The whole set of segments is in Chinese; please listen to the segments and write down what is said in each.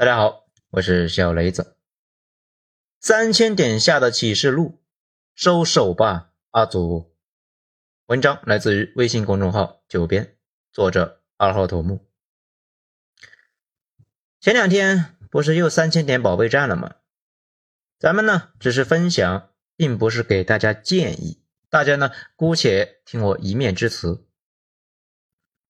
大家好，我是小雷子。三千点下的启示录，收手吧，阿祖。文章来自于微信公众号“九编”，作者二号头目。前两天不是又三千点保卫战了吗？咱们呢只是分享，并不是给大家建议，大家呢姑且听我一面之词。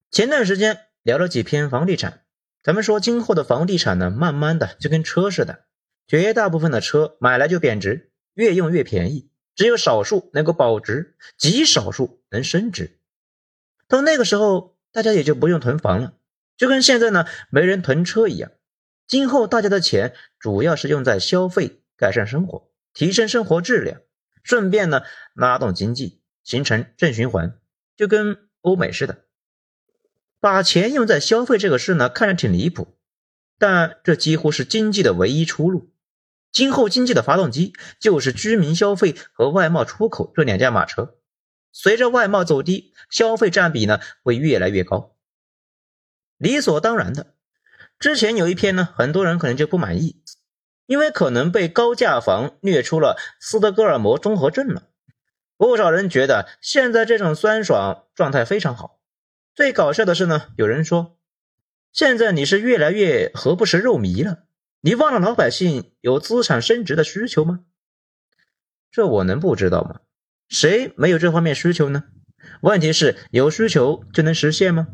前段时间聊了几篇房地产。咱们说，今后的房地产呢，慢慢的就跟车似的，绝大部分的车买来就贬值，越用越便宜，只有少数能够保值，极少数能升值。到那个时候，大家也就不用囤房了，就跟现在呢没人囤车一样。今后大家的钱主要是用在消费、改善生活、提升生活质量，顺便呢拉动经济，形成正循环，就跟欧美似的。把钱用在消费这个事呢，看着挺离谱，但这几乎是经济的唯一出路。今后经济的发动机就是居民消费和外贸出口这两驾马车。随着外贸走低，消费占比呢会越来越高，理所当然的。之前有一篇呢，很多人可能就不满意，因为可能被高价房虐出了斯德哥尔摩综合症了。不少人觉得现在这种酸爽状态非常好。最搞笑的是呢，有人说，现在你是越来越何不食肉糜了？你忘了老百姓有资产升值的需求吗？这我能不知道吗？谁没有这方面需求呢？问题是有需求就能实现吗？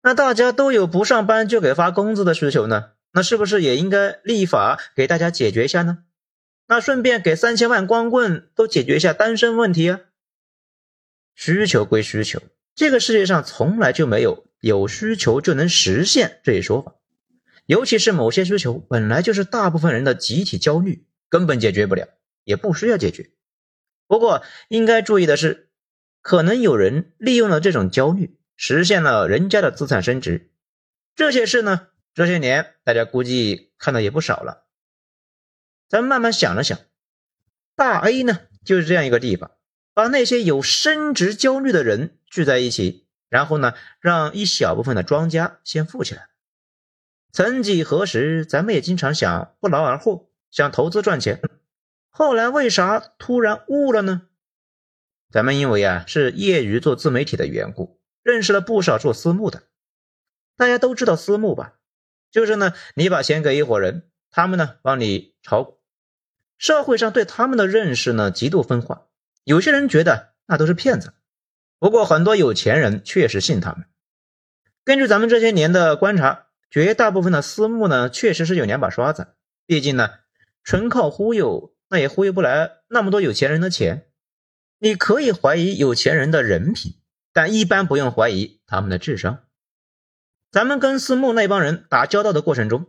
那大家都有不上班就给发工资的需求呢？那是不是也应该立法给大家解决一下呢？那顺便给三千万光棍都解决一下单身问题啊？需求归需求。这个世界上从来就没有有需求就能实现这一说法，尤其是某些需求本来就是大部分人的集体焦虑，根本解决不了，也不需要解决。不过应该注意的是，可能有人利用了这种焦虑，实现了人家的资产升值。这些事呢，这些年大家估计看的也不少了。咱慢慢想了想，大 A 呢就是这样一个地方。把那些有升值焦虑的人聚在一起，然后呢，让一小部分的庄家先富起来。曾几何时，咱们也经常想不劳而获，想投资赚钱。后来为啥突然悟了呢？咱们因为啊是业余做自媒体的缘故，认识了不少做私募的。大家都知道私募吧？就是呢，你把钱给一伙人，他们呢帮你炒股。社会上对他们的认识呢极度分化。有些人觉得那都是骗子，不过很多有钱人确实信他们。根据咱们这些年的观察，绝大部分的私募呢，确实是有两把刷子。毕竟呢，纯靠忽悠，那也忽悠不来那么多有钱人的钱。你可以怀疑有钱人的人品，但一般不用怀疑他们的智商。咱们跟私募那帮人打交道的过程中，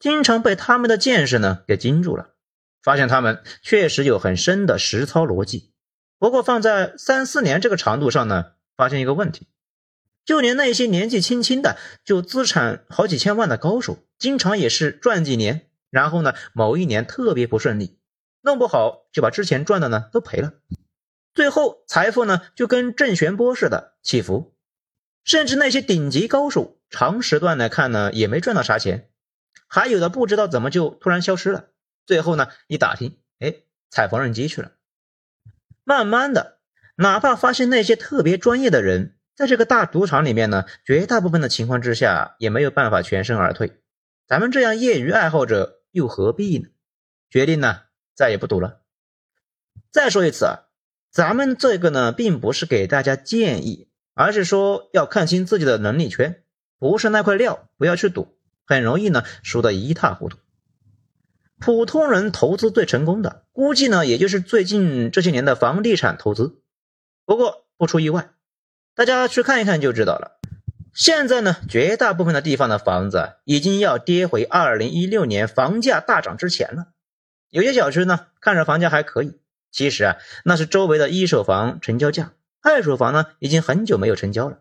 经常被他们的见识呢给惊住了，发现他们确实有很深的实操逻辑。不过放在三四年这个长度上呢，发现一个问题，就连那些年纪轻轻的就资产好几千万的高手，经常也是赚几年，然后呢某一年特别不顺利，弄不好就把之前赚的呢都赔了，最后财富呢就跟震弦波似的起伏，甚至那些顶级高手长时段来看呢也没赚到啥钱，还有的不知道怎么就突然消失了，最后呢一打听，哎，踩缝纫机去了。慢慢的，哪怕发现那些特别专业的人，在这个大赌场里面呢，绝大部分的情况之下也没有办法全身而退。咱们这样业余爱好者又何必呢？决定呢，再也不赌了。再说一次啊，咱们这个呢，并不是给大家建议，而是说要看清自己的能力圈，不是那块料，不要去赌，很容易呢输得一塌糊涂。普通人投资最成功的，估计呢，也就是最近这些年的房地产投资。不过不出意外，大家去看一看就知道了。现在呢，绝大部分的地方的房子已经要跌回二零一六年房价大涨之前了。有些小区呢，看着房价还可以，其实啊，那是周围的一手房成交价，二手房呢，已经很久没有成交了。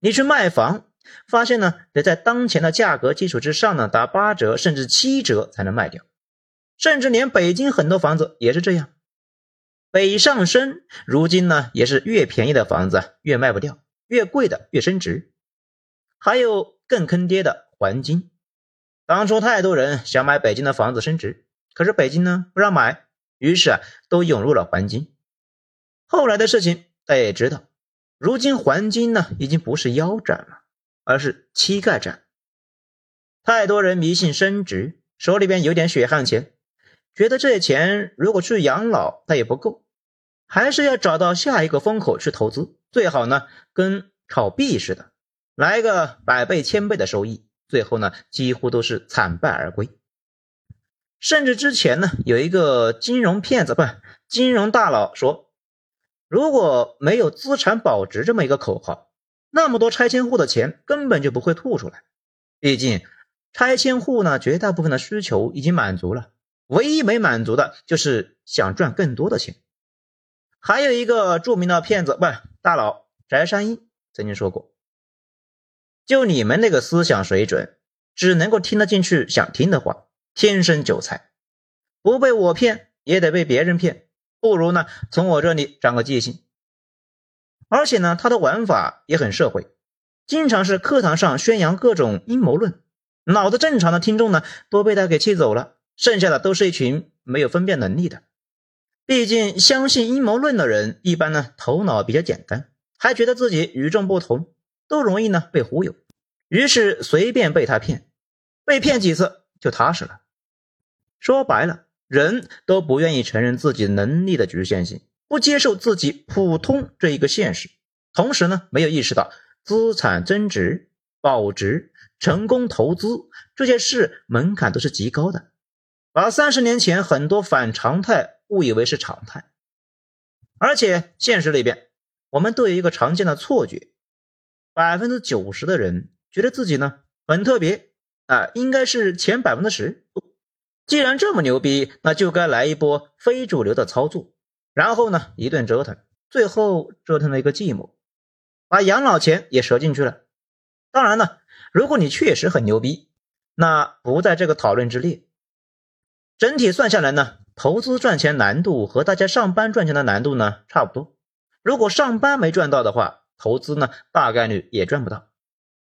你去卖房。发现呢，得在当前的价格基础之上呢，打八折甚至七折才能卖掉，甚至连北京很多房子也是这样，北上深，如今呢也是越便宜的房子越卖不掉，越贵的越升值，还有更坑爹的黄金，当初太多人想买北京的房子升值，可是北京呢不让买，于是啊都涌入了黄金。后来的事情大家也知道，如今黄金呢已经不是腰斩了，而是膝盖斩。太多人迷信升值，手里边有点血汗钱，觉得这些钱如果去养老，它也不够，还是要找到下一个风口去投资，最好呢跟炒币似的，来个百倍千倍的收益，最后呢几乎都是惨败而归。甚至之前呢有一个金融骗子不，金融大佬说，如果没有资产保值这么一个口号，那么多拆迁户的钱根本就不会吐出来，毕竟。拆迁户呢，绝大部分的需求已经满足了，唯一没满足的就是想赚更多的钱。还有一个著名的骗子，不大佬翟山鹰曾经说过：“就你们那个思想水准，只能够听得进去想听的话，天生韭菜，不被我骗也得被别人骗，不如呢从我这里长个记性。”而且呢，他的玩法也很社会，经常是课堂上宣扬各种阴谋论。脑子正常的听众呢，都被他给气走了，剩下的都是一群没有分辨能力的。毕竟相信阴谋论的人，一般呢头脑比较简单，还觉得自己与众不同，都容易呢被忽悠，于是随便被他骗，被骗几次就踏实了。说白了，人都不愿意承认自己能力的局限性，不接受自己普通这一个现实，同时呢没有意识到资产增值保值。成功投资这些事门槛都是极高的，把三十年前很多反常态误以为是常态，而且现实里边，我们都有一个常见的错觉：百分之九十的人觉得自己呢很特别啊，应该是前百分之十。既然这么牛逼，那就该来一波非主流的操作，然后呢一顿折腾，最后折腾了一个寂寞，把养老钱也折进去了。当然了。如果你确实很牛逼，那不在这个讨论之列。整体算下来呢，投资赚钱难度和大家上班赚钱的难度呢差不多。如果上班没赚到的话，投资呢大概率也赚不到；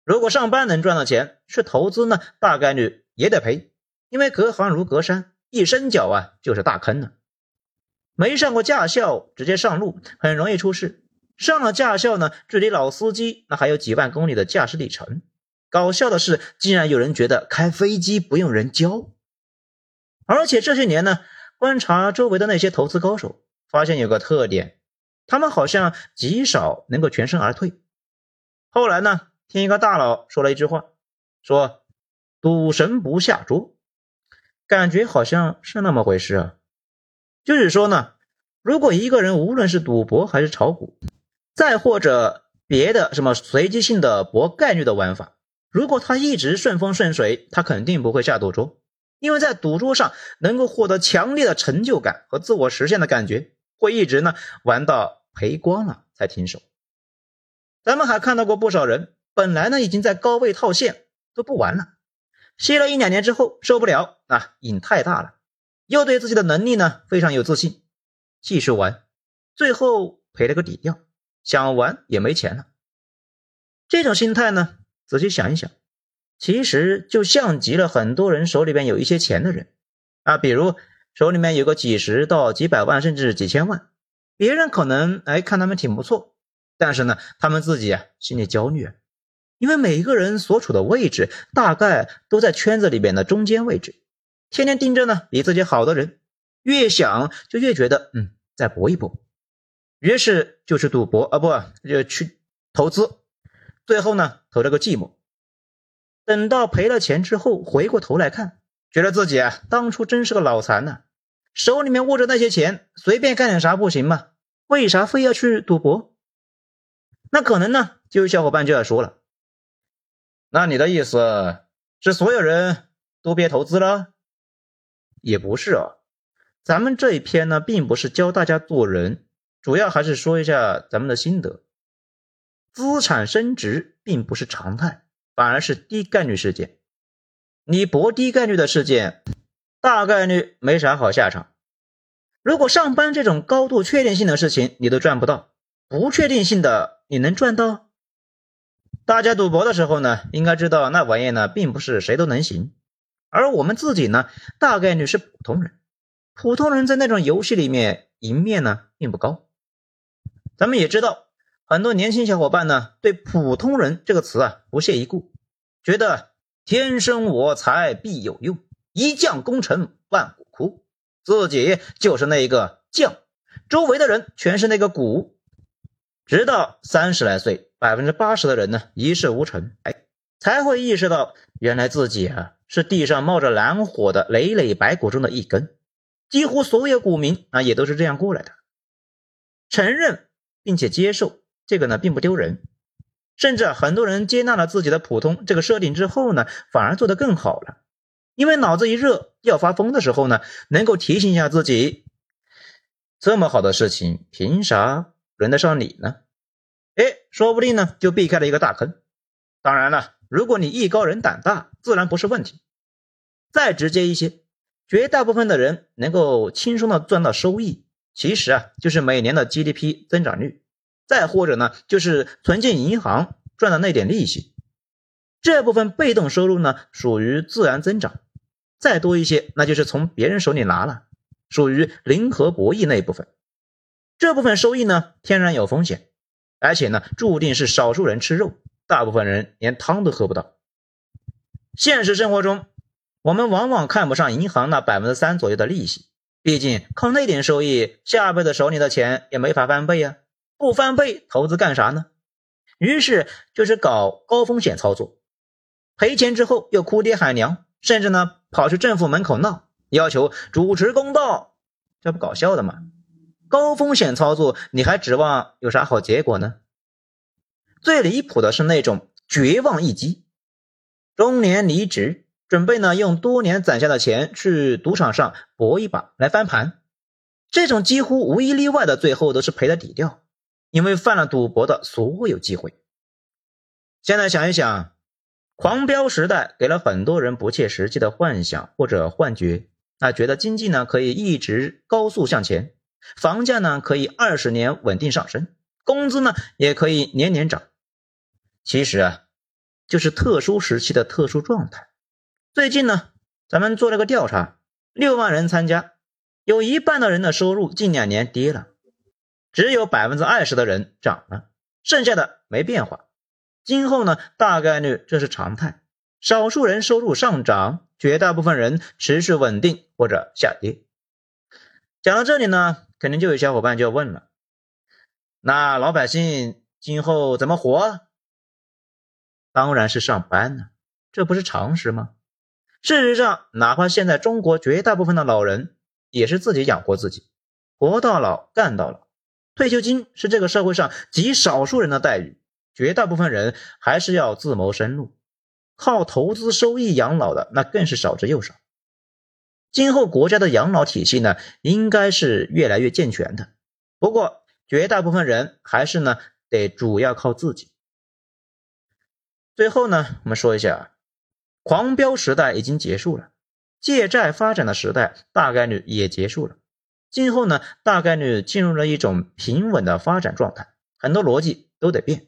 如果上班能赚到钱，去投资呢大概率也得赔，因为隔行如隔山，一伸脚啊就是大坑呢。没上过驾校直接上路很容易出事，上了驾校呢，距离老司机那还有几万公里的驾驶里程。搞笑的是，竟然有人觉得开飞机不用人教，而且这些年呢，观察周围的那些投资高手，发现有个特点，他们好像极少能够全身而退。后来呢，听一个大佬说了一句话，说“赌神不下桌”，感觉好像是那么回事啊。就是说呢，如果一个人无论是赌博还是炒股，再或者别的什么随机性的博概率的玩法。如果他一直顺风顺水，他肯定不会下赌桌，因为在赌桌上能够获得强烈的成就感和自我实现的感觉，会一直呢玩到赔光了才停手。咱们还看到过不少人，本来呢已经在高位套现都不玩了，歇了一两年之后受不了啊，瘾太大了，又对自己的能力呢非常有自信，继续玩，最后赔了个底掉，想玩也没钱了。这种心态呢？仔细想一想，其实就像极了很多人手里边有一些钱的人啊，比如手里面有个几十到几百万，甚至几千万，别人可能哎看他们挺不错，但是呢，他们自己啊心里焦虑，因为每一个人所处的位置大概都在圈子里边的中间位置，天天盯着呢比自己好的人，越想就越觉得嗯再搏一搏，于是就去赌博啊，不就去投资。最后呢，投了个寂寞。等到赔了钱之后，回过头来看，觉得自己啊，当初真是个脑残呢。手里面握着那些钱，随便干点啥不行吗？为啥非要去赌博？那可能呢，就有小伙伴就要说了：“那你的意思是所有人都别投资了？”也不是啊，咱们这一篇呢，并不是教大家做人，主要还是说一下咱们的心得。资产升值并不是常态，反而是低概率事件。你博低概率的事件，大概率没啥好下场。如果上班这种高度确定性的事情你都赚不到，不确定性的你能赚到？大家赌博的时候呢，应该知道那玩意呢，并不是谁都能行。而我们自己呢，大概率是普通人。普通人在那种游戏里面赢面呢并不高。咱们也知道，很多年轻小伙伴呢对“普通人”这个词啊不屑一顾，觉得天生我材必有用，一将功成万骨枯，自己就是那一个将，周围的人全是那个骨。直到三十来岁，百分之八十的人呢一事无成，哎，才会意识到原来自己啊是地上冒着蓝火的累累白骨中的一根。几乎所有股民啊也都是这样过来的，承认并且接受这个呢并不丢人，甚至很多人接纳了自己的普通这个设定之后呢，反而做得更好了，因为脑子一热要发疯的时候呢，能够提醒一下自己，这么好的事情凭啥？轮得上你呢？哎，说不定呢就避开了一个大坑。当然了，如果你艺高人胆大，自然不是问题。再直接一些，绝大部分的人能够轻松的赚到收益，其实啊就是每年的 GDP 增长率，再或者呢就是存进银行赚的那点利息。这部分被动收入呢属于自然增长，再多一些那就是从别人手里拿了，属于零和博弈那一部分。这部分收益呢，天然有风险，而且呢，注定是少数人吃肉，大部分人连汤都喝不到。现实生活中，我们往往看不上银行那百分之三左右的利息，毕竟靠那点收益，下辈子手里的钱也没法翻倍呀。不翻倍，投资干啥呢？于是就是搞高风险操作，赔钱之后又哭爹喊娘，甚至呢跑去政府门口闹，要求主持公道，这不搞笑的吗？高风险操作，你还指望有啥好结果呢？最离谱的是那种绝望一击，中年离职，准备呢用多年攒下的钱去赌场上搏一把来翻盘，这种几乎无一例外的最后都是赔的底掉，因为犯了赌博的所有机会。现在想一想，狂飙时代给了很多人不切实际的幻想或者幻觉，那觉得经济呢可以一直高速向前。房价呢可以二十年稳定上升，工资呢也可以年年涨。其实啊，就是特殊时期的特殊状态。最近呢，咱们做了个调查，六万人参加，有一半的人的收入近两年跌了，只有百分之二十的人涨了，剩下的没变化。今后呢，大概率这是常态，少数人收入上涨，绝大部分人持续稳定或者下跌。讲到这里呢。肯定就有小伙伴就要问了，那老百姓今后怎么活？当然是上班呢，这不是常识吗？事实上，哪怕现在中国绝大部分的老人也是自己养活自己，活到老干到老。退休金是这个社会上极少数人的待遇，绝大部分人还是要自谋生路，靠投资收益养老的那更是少之又少。今后国家的养老体系呢，应该是越来越健全的。不过，绝大部分人还是呢，得主要靠自己。最后呢，我们说一下，狂飙时代已经结束了，借债发展的时代大概率也结束了。今后呢，大概率进入了一种平稳的发展状态，很多逻辑都得变。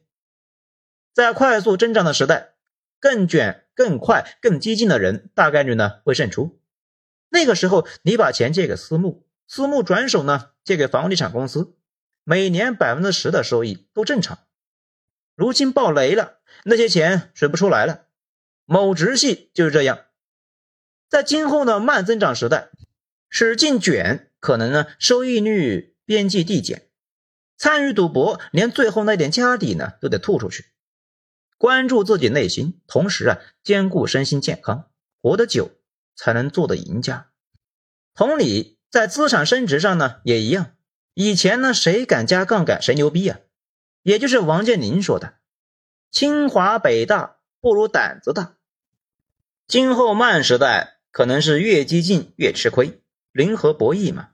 在快速增长的时代，更卷、更快、更激进的人大概率呢会胜出。那个时候，你把钱借给私募，私募转手呢借给房地产公司，每年百分之十的收益都正常。如今爆雷了，那些钱水不出来了。某直系就是这样，在今后的慢增长时代，使劲卷，可能呢收益率边际递减，参与赌博，连最后那点家底呢都得吐出去。关注自己内心，同时啊兼顾身心健康，活得久。才能做的赢家。同理，在资产升值上呢，也一样。以前呢，谁敢加杠杆，谁牛逼啊？也就是王健林说的：“清华北大不如胆子大。”今后慢时代可能是越激进越吃亏，零和博弈嘛，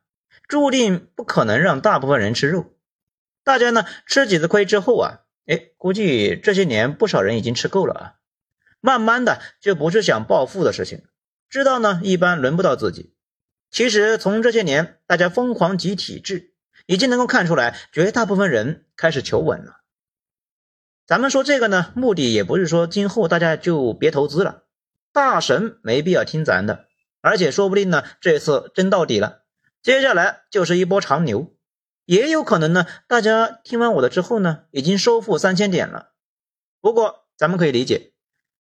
注定不可能让大部分人吃肉。大家呢吃几次亏之后啊，哎，估计这些年不少人已经吃够了啊，慢慢的就不是想暴富的事情。知道呢，一般轮不到自己。其实从这些年大家疯狂集体制，已经能够看出来，绝大部分人开始求稳了。咱们说这个呢，目的也不是说今后大家就别投资了，大神没必要听咱的，而且说不定呢，这次真到底了，接下来就是一波长牛，也有可能呢，大家听完我的之后呢，已经收复三千点了。不过咱们可以理解，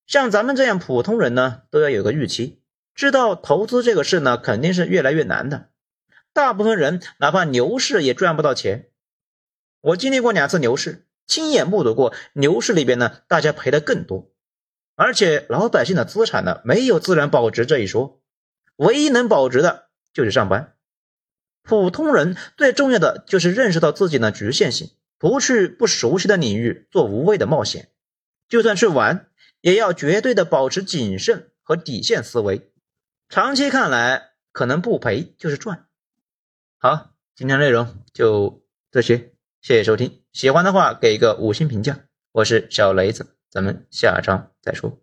像咱们这样普通人呢，都要有个预期，知道投资这个事呢，肯定是越来越难的。大部分人哪怕牛市也赚不到钱。我经历过两次牛市，亲眼目睹过牛市里边呢，大家赔的更多。而且老百姓的资产呢，没有自然保值这一说，唯一能保值的就是上班。普通人最重要的就是认识到自己的局限性，不去不熟悉的领域做无谓的冒险。就算去玩，也要绝对的保持谨慎和底线思维。长期看来，可能不赔就是赚。好，今天内容就这些。谢谢收听，喜欢的话给一个五星评价。我是小雷子，咱们下章再说。